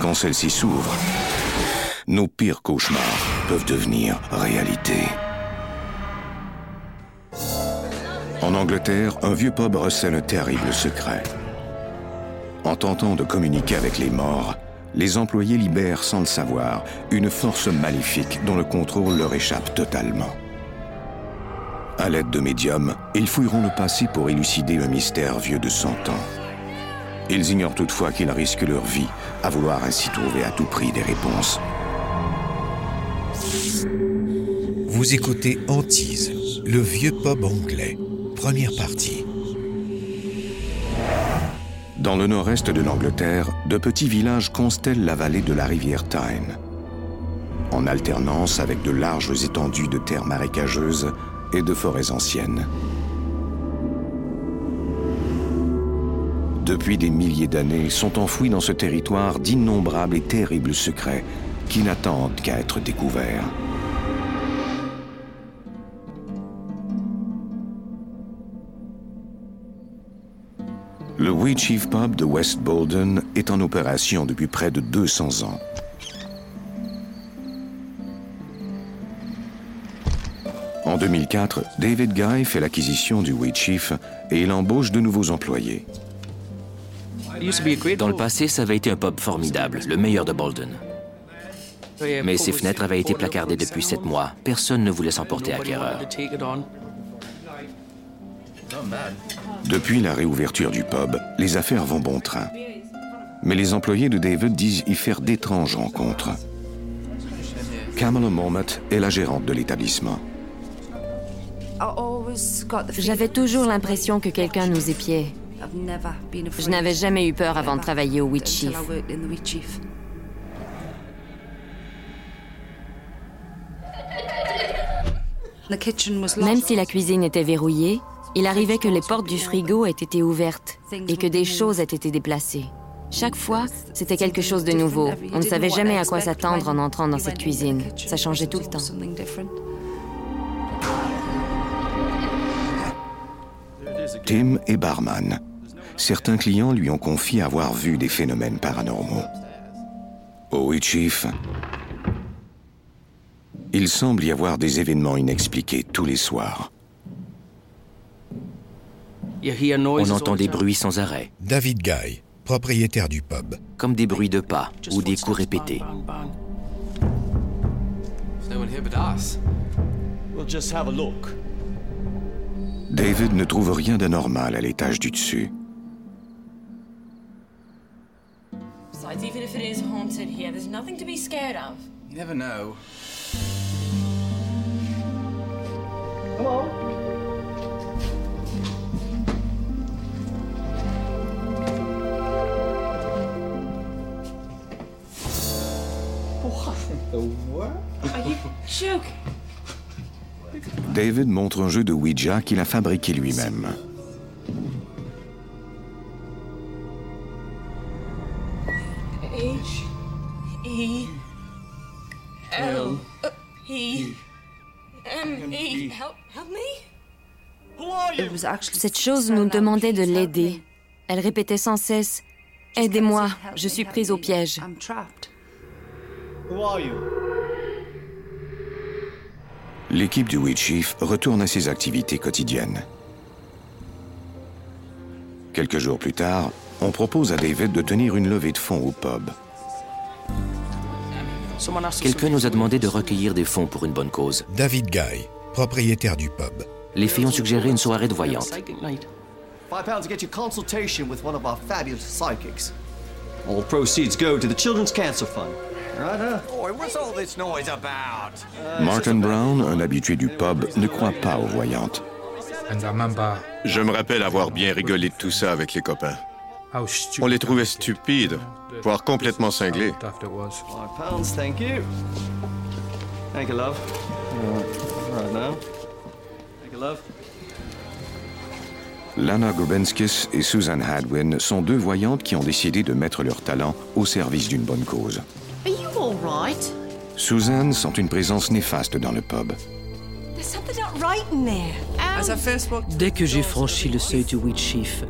Quand celles-ci s'ouvrent, nos pires cauchemars peuvent devenir réalité. En Angleterre, un vieux pub recèle un terrible secret. En tentant de communiquer avec les morts, les employés libèrent sans le savoir une force maléfique dont le contrôle leur échappe totalement. À l'aide de médiums, ils fouilleront le passé pour élucider un mystère vieux de 100 ans. Ils ignorent toutefois qu'ils risquent leur vie à vouloir ainsi trouver à tout prix des réponses. Vous écoutez Antise, le vieux pub anglais, première partie. Dans le nord-est de l'Angleterre, de petits villages constellent la vallée de la rivière Tyne. En alternance avec de larges étendues de terres marécageuses et de forêts anciennes. Depuis des milliers d'années sont enfouis dans ce territoire d'innombrables et terribles secrets qui n'attendent qu'à être découverts. Le Wheatsheaf Pub de West Bolden est en opération depuis près de 200 ans. En 2004, David Guy fait l'acquisition du Wheatsheaf et il embauche de nouveaux employés. Dans le passé, ça avait été un pub formidable, le meilleur de Bolden. Mais ses fenêtres avaient été placardées depuis sept mois. Personne ne voulait s'en porter acquéreur. Depuis la réouverture du pub, les affaires vont bon train. Mais les employés de David disent y faire d'étranges rencontres. Kamala Mormott est la gérante de l'établissement. J'avais toujours l'impression que quelqu'un nous épiait. Je n'avais jamais eu peur avant de travailler au Wheatsheaf. Même si la cuisine était verrouillée, il arrivait que les portes du frigo aient été ouvertes et que des choses aient été déplacées. Chaque fois, c'était quelque chose de nouveau. On ne savait jamais à quoi s'attendre en entrant dans cette cuisine. Ça changeait tout le temps. Tim est barman. Certains clients lui ont confié avoir vu des phénomènes paranormaux. Au Chief, il semble y avoir des événements inexpliqués tous les soirs. On entend des bruits sans arrêt. David Guy, propriétaire du pub. Comme des bruits de pas ou des coups répétés. David ne trouve rien d'anormal à l'étage du dessus. Here, there's nothing to be scared of. You never know. Hello? What the what? Are you joking? David montre un jeu de Ouija qu'il a fabriqué lui-même. E L E M E. Help, help me? Cette chose nous demandait de l'aider. Elle répétait sans cesse Aidez-moi, je suis prise au piège. L'équipe du Wheat Chief retourne à ses activités quotidiennes. Quelques jours plus tard, on propose à David de tenir une levée de fonds au pub. Quelqu'un nous a demandé de recueillir des fonds pour une bonne cause. David Guy, propriétaire du pub. Les filles ont suggéré une soirée de voyante. All proceeds go to the Children's Cancer Fund. Martin Brown, un habitué du pub, ne croit pas aux voyantes. Je me rappelle avoir bien rigolé de tout ça avec les copains. On les trouvait stupides, voire complètement cinglés. Lana Gobenskis et Susan Hadwin sont deux voyantes qui ont décidé de mettre leur talent au service d'une bonne cause. Are you all right? Susan sent une présence néfaste dans le pub. There's something not right in there. Dès que j'ai franchi le seuil du Wheatsheaf,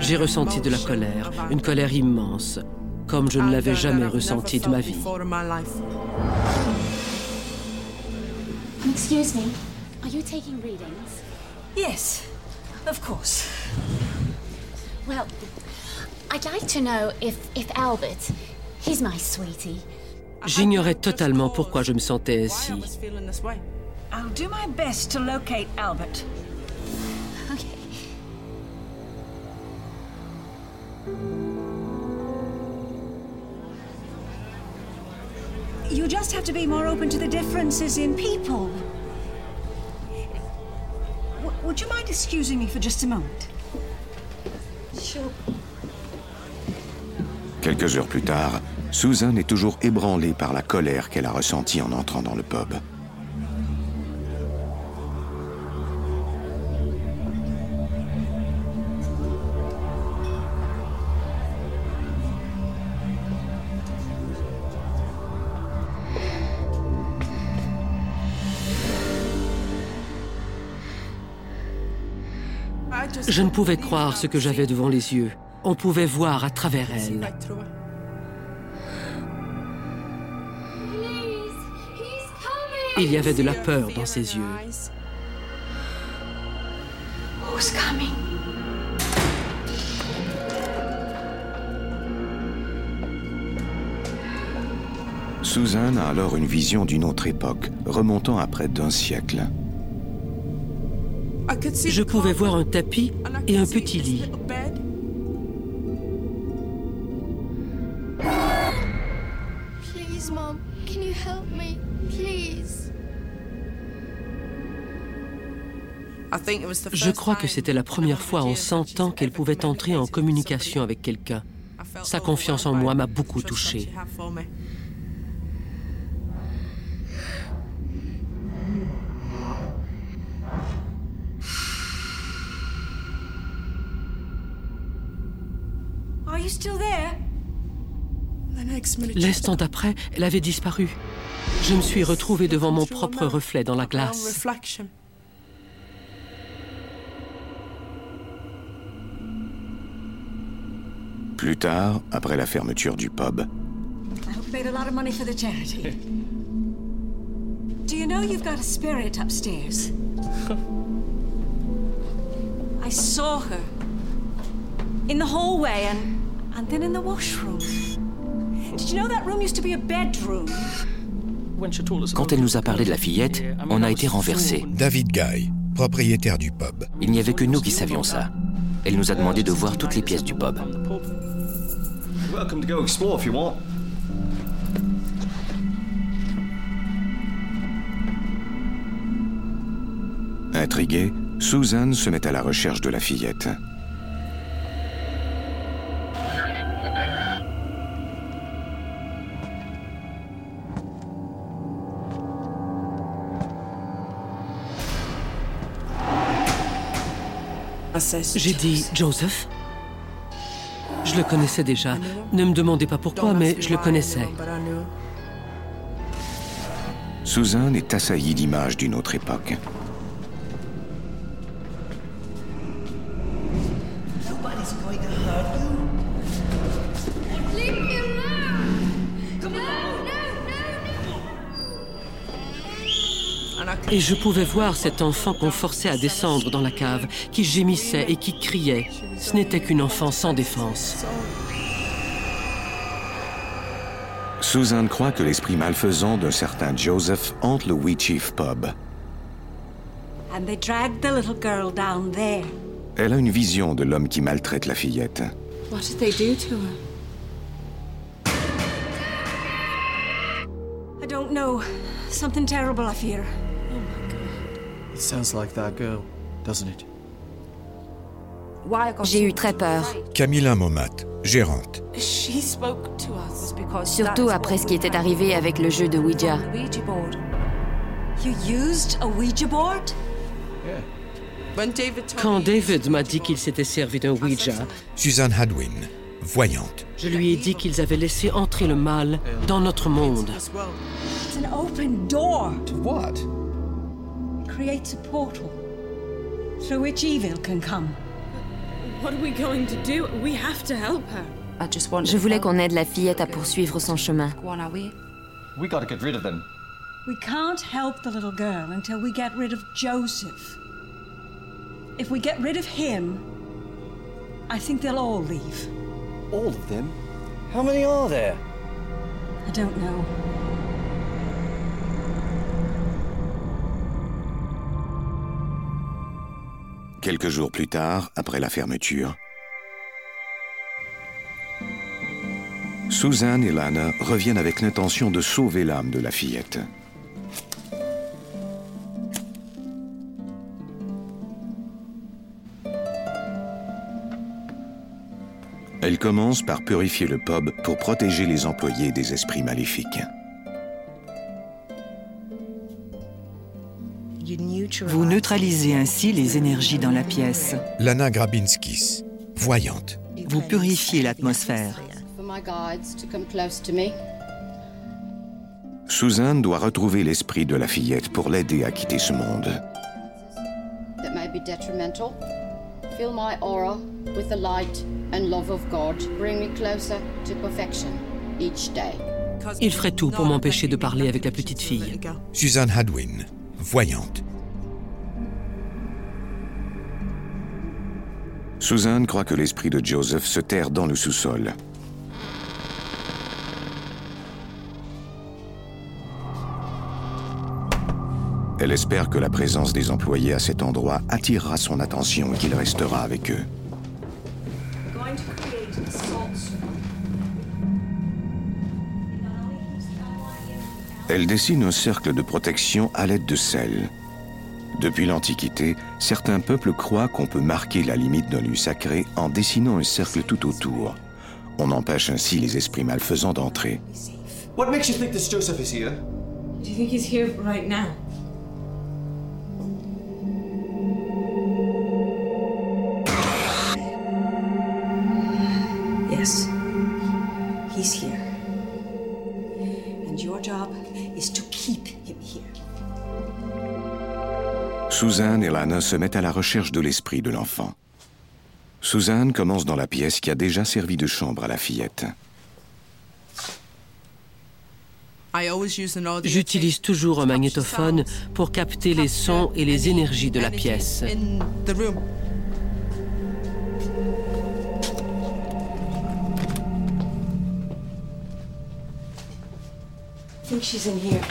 j'ai ressenti de la colère, une colère immense, comme je ne l'avais jamais ressentie de ma vie. Excuse me, are you taking readings? Yes, of course. Well, I'd like to know if, if Albert, he's my sweetie, J'ignorais totalement pourquoi je me sentais ainsi. I'll do my best to locate Albert. You just have to be more open to the differences in people. W- would you mind excusing me for just a moment? Sure. Quelques heures plus tard, Susan est toujours ébranlée par la colère qu'elle a ressentie en entrant dans le pub. Je ne pouvais croire ce que j'avais devant les yeux. On pouvait voir à travers elle. Il y avait de la peur dans ses yeux. Susan a alors une vision d'une autre époque, remontant à près d'un siècle. Je pouvais voir un tapis et un petit lit. Je crois que c'était la première fois en 100 ans qu'elle pouvait entrer en communication avec quelqu'un. Sa confiance en moi m'a beaucoup touchée. L'instant d'après, elle avait disparu. Je me suis retrouvée devant mon propre reflet dans la glace. Plus tard, après la fermeture du pub, I hope you made a lot of money for the charity. Do you know you've got a spirit upstairs? I saw her in the hallway and, and then in the washroom. Did you know that room used to be a bedroom? Quand elle nous a parlé de la fillette, on a été renversés. David Guy, propriétaire du pub. Il n'y avait que nous qui savions ça. Elle nous a demandé de voir toutes les pièces du pub. Intriguée, Susan se met à la recherche de la fillette. J'ai dit Joseph. Je le connaissais déjà. Ne me demandez pas pourquoi, mais je le connaissais. Susan est assaillie d'images d'une autre époque. Et je pouvais voir cet enfant qu'on forçait à descendre dans la cave, qui gémissait et qui criait. Ce n'était qu'une enfant sans défense. Susan croit que l'esprit malfaisant d'un certain Joseph hante le Wheatsheaf Pub. And they dragged the little girl down there. Elle a une vision de l'homme qui maltraite la fillette. What did they do to her? I don't know. Something terrible, I fear. J'ai eu très peur. Camilla Momat, gérante. Surtout après ce qui était arrivé avec le jeu de Ouija. Quand David m'a dit qu'il s'était servi d'un Ouija, Suzanne Hadwin, voyante. je lui ai dit qu'ils avaient laissé entrer le mal dans notre monde. It's an open door. To what? It creates a portal through which evil can come. What are we going to do? We have to help her. I just want Je voulais qu'on aide la fillette à poursuivre son chemin. We gotta get rid of them. We can't help the little girl until we get rid of Joseph. If we get rid of him, I think they'll all leave. All of them? How many are there? I don't know. Quelques jours plus tard, après la fermeture, Suzanne et Lana reviennent avec l'intention de sauver l'âme de la fillette. Elles commencent par purifier le pub pour protéger les employés des esprits maléfiques. Vous neutralisez ainsi les énergies dans la pièce. Lana Grabinskis, voyante. Vous purifiez l'atmosphère. Suzanne doit retrouver l'esprit de la fillette pour l'aider à quitter ce monde. that may be detrimental. Fill my aura with the light and love of God. Bring me closer to perfection each day. Il ferait tout pour m'empêcher de parler avec la petite fille. Suzanne Hadwin, voyante. Suzanne croit que l'esprit de Joseph se terre dans le sous-sol. Elle espère que la présence des employés à cet endroit attirera son attention et qu'il restera avec eux. Elle dessine un cercle de protection à l'aide de sel. Depuis l'Antiquité, certains peuples croient qu'on peut marquer la limite d'un lieu sacré en dessinant un cercle tout autour. On empêche ainsi les esprits malfaisants d'entrer. What makes you think this Joseph is here? Do you think he's here right now? Suzanne et Lana se mettent à la recherche de l'esprit de l'enfant. Suzanne commence dans la pièce qui a déjà servi de chambre à la fillette. J'utilise toujours un magnétophone pour capter les sons et les énergies de la pièce. I think she's in here.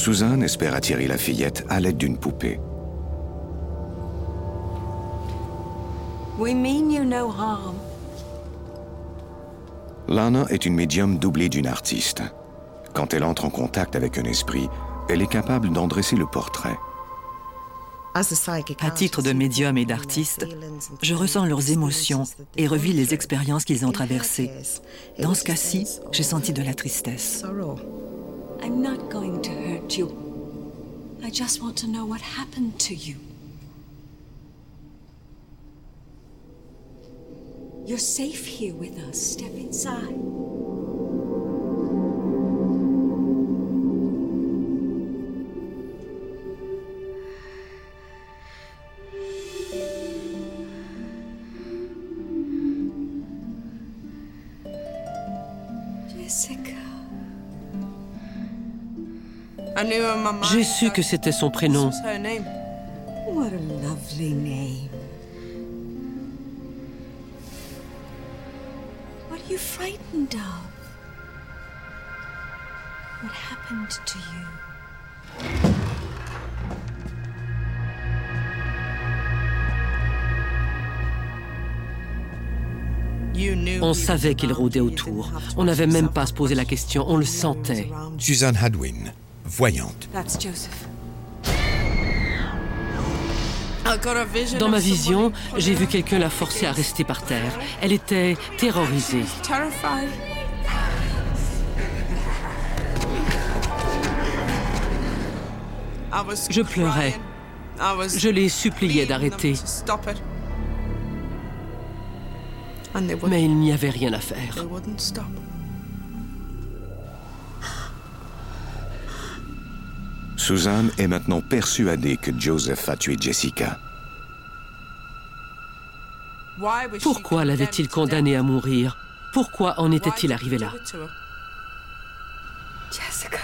Suzanne espère attirer la fillette à l'aide d'une poupée. We mean you no harm. Lana est une médium doublée d'une artiste. Quand elle entre en contact avec un esprit, elle est capable d'en dresser le portrait. À titre de médium et d'artiste, je ressens leurs émotions et revis les expériences qu'ils ont traversées. Dans ce cas-ci, j'ai senti de la tristesse. I'm not going to hurt you. I just want to know what happened to you. You're safe here with us. Step inside. J'ai su que c'était son prénom. What a lovely name. What are you frightened of? What happened to you? On savait qu'il rôdait autour. On n'avait même pas à se poser la question, on le sentait. Suzanne Hadwin, voyante. Dans ma vision, j'ai vu quelqu'un la forcer à rester par terre. Elle était terrorisée. Je pleurais. Je les suppliais d'arrêter. Mais il n'y avait rien à faire. Suzanne est maintenant persuadée que Joseph a tué Jessica. Pourquoi l'avait-il condamné à mourir? Pourquoi en était-il arrivé là? Jessica,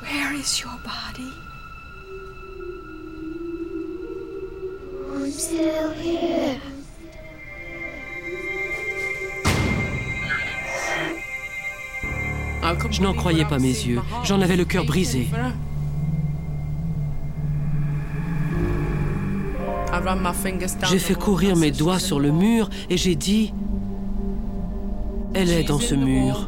where is your body? I'm still here. Je n'en croyais pas mes yeux. J'en avais le cœur brisé. J'ai fait courir mes doigts sur le mur et j'ai dit, elle est dans ce mur.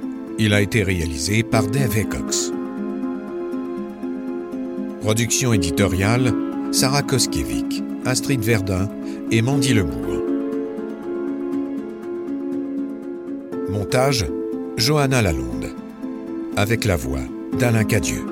Il a été réalisé par Dave Cox. Production éditoriale Sarah Koskiewicz, Astrid Verdun et Mandy Lebourg. Montage Johanna Lalonde. Avec la voix d'Alain Cadieux.